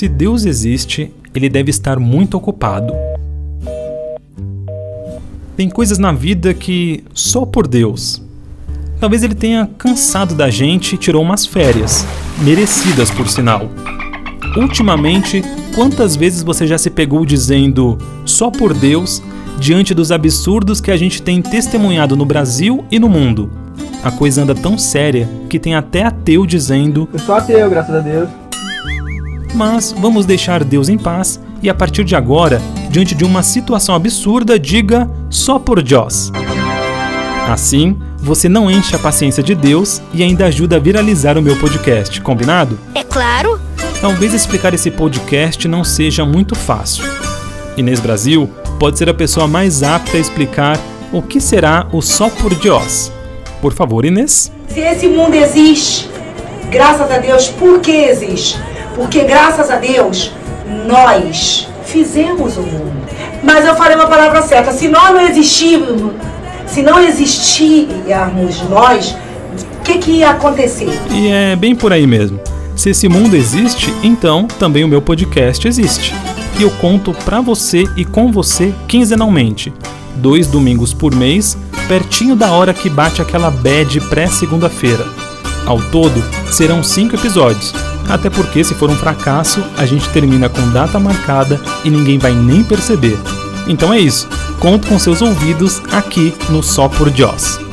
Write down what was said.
Se Deus existe, ele deve estar muito ocupado. Tem coisas na vida que só por Deus. Talvez ele tenha cansado da gente e tirou umas férias, merecidas por sinal. Ultimamente, quantas vezes você já se pegou dizendo só por Deus diante dos absurdos que a gente tem testemunhado no Brasil e no mundo? A coisa anda tão séria que tem até ateu dizendo: Eu sou ateu, graças a Deus. Mas vamos deixar Deus em paz e a partir de agora, diante de uma situação absurda, diga só por Deus. Assim, você não enche a paciência de Deus e ainda ajuda a viralizar o meu podcast, combinado? É claro. Talvez explicar esse podcast não seja muito fácil. Inês Brasil pode ser a pessoa mais apta a explicar o que será o só por Deus. Por favor, Inês. Se esse mundo existe, graças a Deus, por que existe? Porque graças a Deus, nós fizemos o mundo. Mas eu falei uma palavra certa, se nós não existirmos, se não existirmos nós, o que, que ia acontecer? E é bem por aí mesmo. Se esse mundo existe, então também o meu podcast existe. E eu conto pra você e com você quinzenalmente, dois domingos por mês, pertinho da hora que bate aquela bad pré-segunda-feira. Ao todo, serão cinco episódios. Até porque, se for um fracasso, a gente termina com data marcada e ninguém vai nem perceber. Então é isso. Conto com seus ouvidos aqui no Só por Joss.